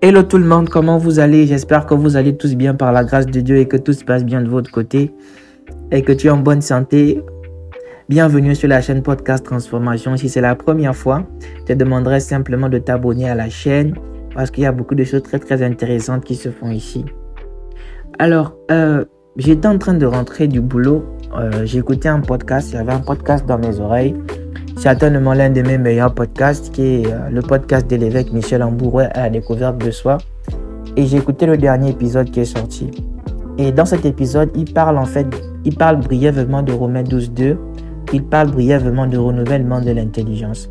Hello tout le monde, comment vous allez? J'espère que vous allez tous bien par la grâce de Dieu et que tout se passe bien de votre côté et que tu es en bonne santé. Bienvenue sur la chaîne Podcast Transformation. Si c'est la première fois, je te demanderai simplement de t'abonner à la chaîne parce qu'il y a beaucoup de choses très très intéressantes qui se font ici. Alors, euh, j'étais en train de rentrer du boulot. Euh, J'écoutais un podcast, avait un podcast dans mes oreilles certainement l'un de mes meilleurs podcasts, qui est euh, le podcast de l'évêque Michel Ambourouet à la découverte de soi. Et j'ai écouté le dernier épisode qui est sorti. Et dans cet épisode, il parle en fait, il parle brièvement de Romains 12.2. Il parle brièvement de renouvellement de l'intelligence.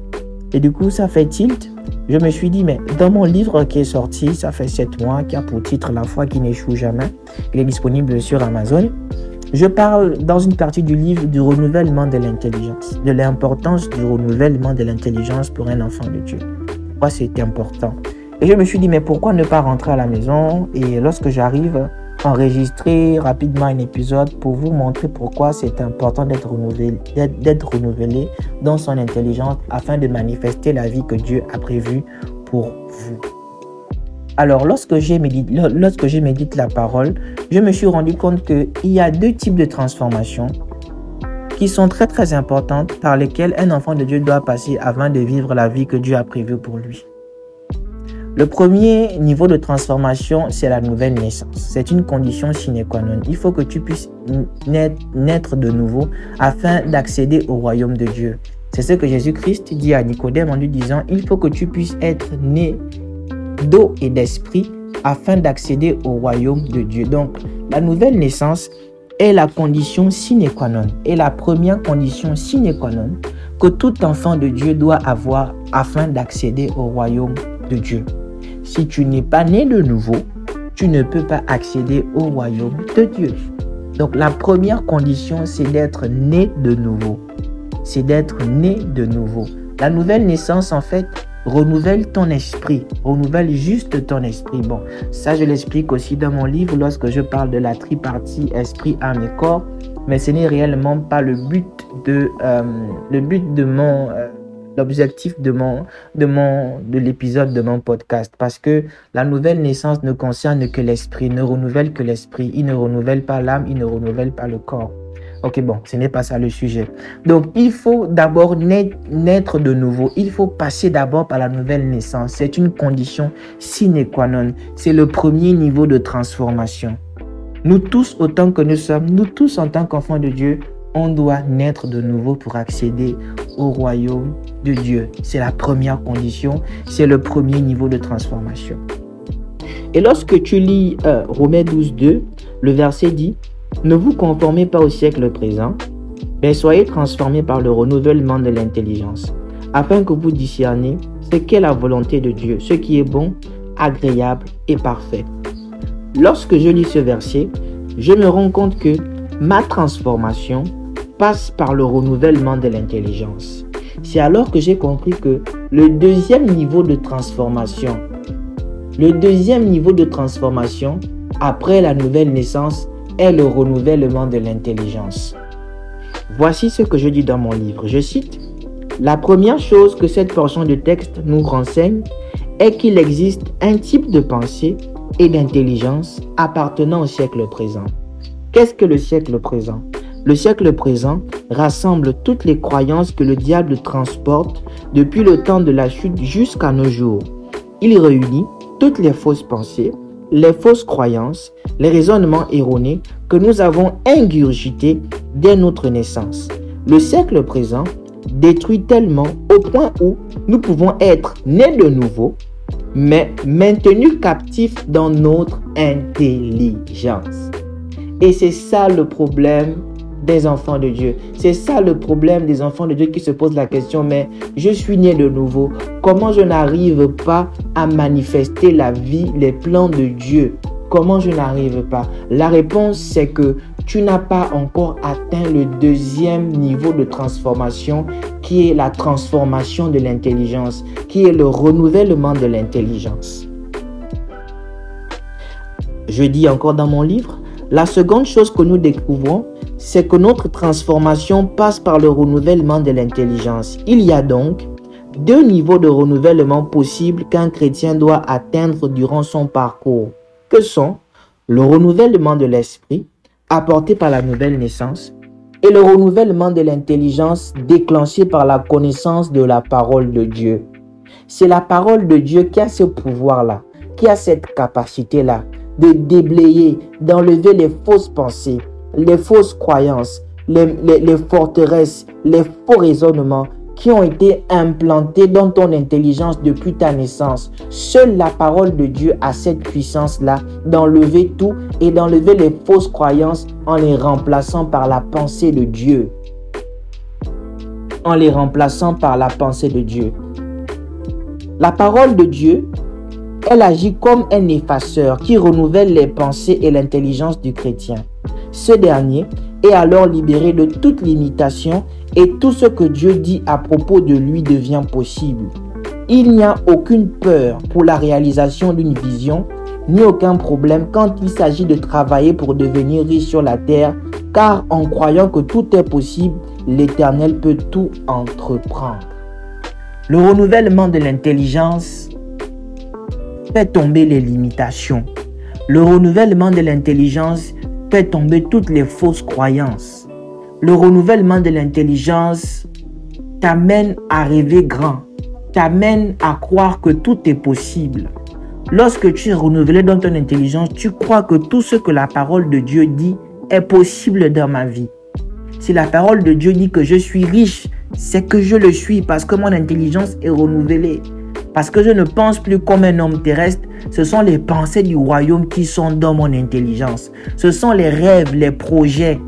Et du coup, ça fait tilt. Je me suis dit, mais dans mon livre qui est sorti, ça fait 7 mois, qui a pour titre La foi qui n'échoue jamais, il est disponible sur Amazon. Je parle dans une partie du livre du renouvellement de l'intelligence, de l'importance du renouvellement de l'intelligence pour un enfant de Dieu. Pourquoi c'est important? Et je me suis dit, mais pourquoi ne pas rentrer à la maison et lorsque j'arrive, enregistrer rapidement un épisode pour vous montrer pourquoi c'est important d'être renouvelé, dans son intelligence afin de manifester la vie que Dieu a prévue pour vous. Alors, lorsque j'ai lorsque médite la parole, je me suis rendu compte qu'il y a deux types de transformations qui sont très très importantes par lesquelles un enfant de Dieu doit passer avant de vivre la vie que Dieu a prévue pour lui. Le premier niveau de transformation, c'est la nouvelle naissance. C'est une condition sine qua non. Il faut que tu puisses naître de nouveau afin d'accéder au royaume de Dieu. C'est ce que Jésus-Christ dit à Nicodème en lui disant, il faut que tu puisses être né d'eau et d'esprit afin d'accéder au royaume de Dieu. Donc, la nouvelle naissance est la condition sine qua non, est la première condition sine qua non que tout enfant de Dieu doit avoir afin d'accéder au royaume de Dieu. Si tu n'es pas né de nouveau, tu ne peux pas accéder au royaume de Dieu. Donc la première condition, c'est d'être né de nouveau. C'est d'être né de nouveau. La nouvelle naissance, en fait, Renouvelle ton esprit. Renouvelle juste ton esprit. Bon, ça, je l'explique aussi dans mon livre lorsque je parle de la tripartie esprit, âme et corps. Mais ce n'est réellement pas le but de, euh, mon, euh, l'objectif de mon, de mon, de l'épisode de mon podcast. Parce que la nouvelle naissance ne concerne que l'esprit, ne renouvelle que l'esprit. Il ne renouvelle pas l'âme, il ne renouvelle pas le corps. Ok, bon, ce n'est pas ça le sujet. Donc, il faut d'abord naître de nouveau. Il faut passer d'abord par la nouvelle naissance. C'est une condition sine qua non. C'est le premier niveau de transformation. Nous tous, autant que nous sommes, nous tous en tant qu'enfants de Dieu, on doit naître de nouveau pour accéder au royaume de Dieu. C'est la première condition, c'est le premier niveau de transformation. Et lorsque tu lis euh, Romains 12, 2, le verset dit, ne vous conformez pas au siècle présent, mais soyez transformés par le renouvellement de l'intelligence, afin que vous discerniez ce qu'est la volonté de Dieu, ce qui est bon, agréable et parfait. Lorsque je lis ce verset, je me rends compte que ma transformation passe par le renouvellement de l'intelligence. C'est alors que j'ai compris que le deuxième niveau de transformation, le deuxième niveau de transformation après la nouvelle naissance, est le renouvellement de l'intelligence. Voici ce que je dis dans mon livre. Je cite, La première chose que cette portion de texte nous renseigne est qu'il existe un type de pensée et d'intelligence appartenant au siècle présent. Qu'est-ce que le siècle présent? Le siècle présent rassemble toutes les croyances que le diable transporte depuis le temps de la chute jusqu'à nos jours. Il réunit toutes les fausses pensées, les fausses croyances, les raisonnements erronés que nous avons ingurgités dès notre naissance. Le siècle présent détruit tellement au point où nous pouvons être nés de nouveau, mais maintenus captifs dans notre intelligence. Et c'est ça le problème des enfants de Dieu. C'est ça le problème des enfants de Dieu qui se posent la question, mais je suis né de nouveau. Comment je n'arrive pas à manifester la vie, les plans de Dieu? Comment je n'arrive pas? La réponse, c'est que tu n'as pas encore atteint le deuxième niveau de transformation qui est la transformation de l'intelligence, qui est le renouvellement de l'intelligence. Je dis encore dans mon livre, la seconde chose que nous découvrons, c'est que notre transformation passe par le renouvellement de l'intelligence. Il y a donc deux niveaux de renouvellement possibles qu'un chrétien doit atteindre durant son parcours, que sont le renouvellement de l'esprit apporté par la nouvelle naissance et le renouvellement de l'intelligence déclenché par la connaissance de la parole de Dieu. C'est la parole de Dieu qui a ce pouvoir-là, qui a cette capacité-là de déblayer, d'enlever les fausses pensées, les fausses croyances, les, forteresses, les faux raisonnements qui ont été implantés dans ton intelligence depuis ta naissance. Seule la parole de Dieu a cette puissance-là d'enlever tout et d'enlever les fausses croyances en les remplaçant par la pensée de Dieu. En les remplaçant par la pensée de Dieu. La parole de Dieu, elle agit comme un effaceur qui renouvelle les pensées et l'intelligence du chrétien. Ce dernier est alors libéré de toute limitation et tout ce que Dieu dit à propos de lui devient possible. Il n'y a aucune peur pour la réalisation d'une vision, ni aucun problème quand il s'agit de travailler pour devenir riche sur la terre, car en croyant que tout est possible, l'Éternel peut tout entreprendre. Le renouvellement de l'intelligence fait tomber les limitations. Le renouvellement de l'intelligence fait tomber toutes les fausses croyances. Le renouvellement de l'intelligence t'amène à rêver grand, t'amène à croire que tout est possible. Lorsque tu es renouvelé dans ton intelligence, tu crois que tout ce que la parole de Dieu dit est possible dans ma vie. Si la parole de Dieu dit que je suis riche, c'est que je le suis parce que mon intelligence est renouvelée. Parce que je ne pense plus comme un homme terrestre, ce sont les pensées du royaume qui sont dans mon intelligence. Ce sont les rêves, les projets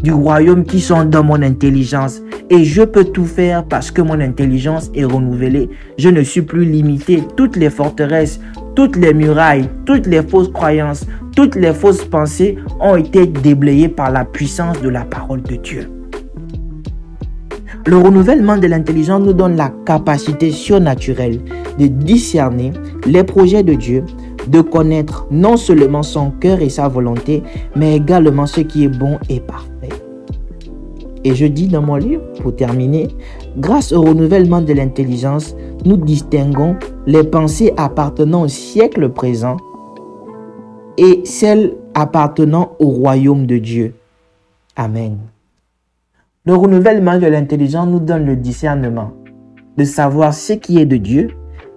du royaume qui sont dans mon intelligence. Et je peux tout faire parce que mon intelligence est renouvelée. Je ne suis plus limité. Toutes les forteresses, toutes les murailles, toutes les fausses croyances, toutes les fausses pensées ont été déblayées par la puissance de la parole de Dieu. Le renouvellement de l'intelligence nous donne la capacité surnaturelle de discerner les projets de Dieu, de connaître non seulement son cœur et sa volonté, mais également ce qui est bon et parfait. Et je dis dans mon livre, pour terminer, grâce au renouvellement de l'intelligence, nous distinguons les pensées appartenant au siècle présent et celles appartenant au royaume de Dieu. Amen. Le renouvellement de l'intelligence nous donne le discernement de savoir ce qui est de Dieu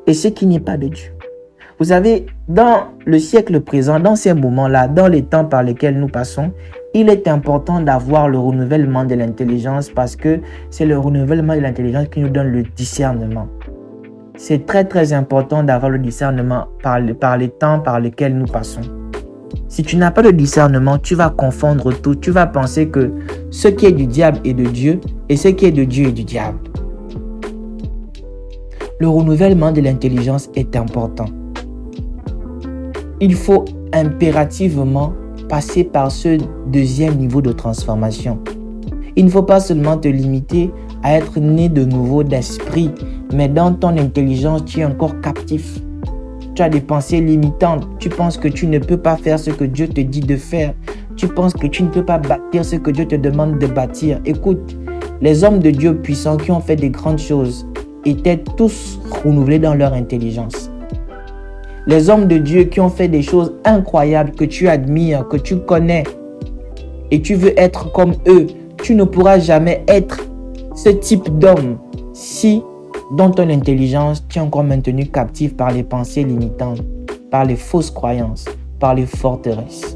et ce qui n'est pas de Dieu. Vous savez, dans le siècle présent, dans ces moments-là, dans les temps par lesquels nous passons, il est important d'avoir le renouvellement de l'intelligence parce que c'est le renouvellement de l'intelligence qui nous donne le discernement. C'est très très important d'avoir le discernement par, par les temps par lesquels nous passons. Si tu n'as pas de discernement, tu vas confondre tout. Tu vas penser que ce qui est du diable est de Dieu et ce qui est de Dieu est du diable. Le renouvellement de l'intelligence est important. Il faut impérativement passer par ce deuxième niveau de transformation. Il ne faut pas seulement te limiter à être né de nouveau d'esprit, mais dans ton intelligence, tu es encore captif tu as des pensées limitantes. Tu penses que tu ne peux pas faire ce que Dieu te dit de faire. Tu penses que tu ne peux pas bâtir ce que Dieu te demande de bâtir. Écoute, les hommes de Dieu puissants qui ont fait des grandes choses étaient tous renouvelés dans leur intelligence. Les hommes de Dieu qui ont fait des choses incroyables que tu admires, que tu connais, et tu veux être comme eux, tu ne pourras jamais être ce type d'homme si dans ton intelligence, tu es encore maintenu captif par les pensées limitantes, par les fausses croyances, par les forteresses.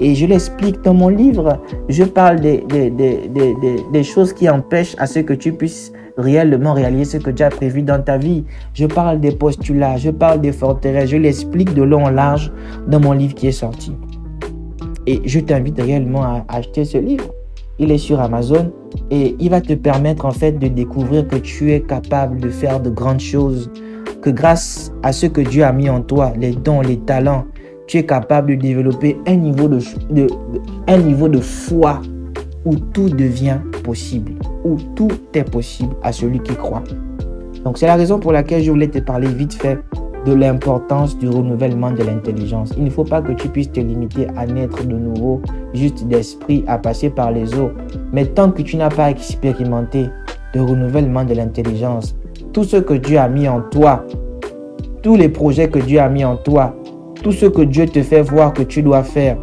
Et je l'explique dans mon livre, je parle des, des, choses qui empêchent à ce que tu puisses réellement réaliser ce que tu as prévu dans ta vie. Je parle des postulats, je parle des forteresses, je l'explique de long en large dans mon livre qui est sorti. Et je t'invite réellement à acheter ce livre. Il est sur Amazon et il va te permettre en fait de découvrir que tu es capable de faire de grandes choses, que grâce à ce que Dieu a mis en toi, les dons, les talents, tu es capable de développer un niveau de, foi où tout devient possible, où tout est possible à celui qui croit. Donc c'est la raison pour laquelle je voulais te parler vite fait de l'importance du renouvellement de l'intelligence. Il ne faut pas que tu puisses te limiter à naître de nouveau, juste d'esprit, à passer par les eaux. Mais tant que tu n'as pas expérimenté le renouvellement de l'intelligence, tout ce que Dieu a mis en toi, tous les projets que Dieu a mis en toi, tout ce que Dieu te fait voir que tu dois faire,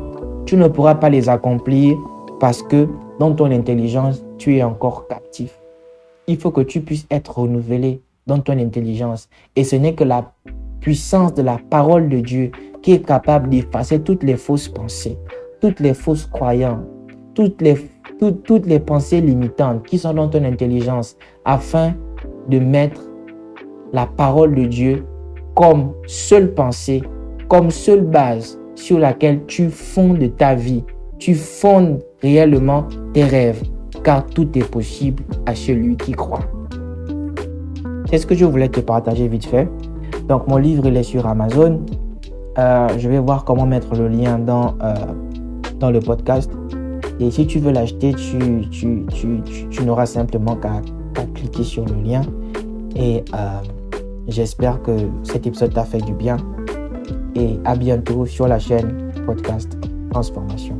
tu ne pourras pas les accomplir parce que dans ton intelligence, tu es encore captif. Il faut que tu puisses être renouvelé dans ton intelligence. Et ce n'est que la puissance de la parole de Dieu qui est capable d'effacer toutes les fausses pensées, toutes les fausses croyances, toutes les, toutes les pensées limitantes qui sont dans ton intelligence afin de mettre la parole de Dieu comme seule pensée, comme seule base sur laquelle tu fondes ta vie, tu fondes réellement tes rêves, car tout est possible à celui qui croit. C'est ce que je voulais te partager vite fait. Donc mon livre il est sur Amazon. Euh, je vais voir comment mettre le lien dans, euh, dans le podcast. Et si tu veux l'acheter, tu, tu, tu, tu n'auras simplement qu'à cliquer sur le lien. Et euh, j'espère que cet épisode t'a fait du bien. Et à bientôt sur la chaîne podcast Transformation.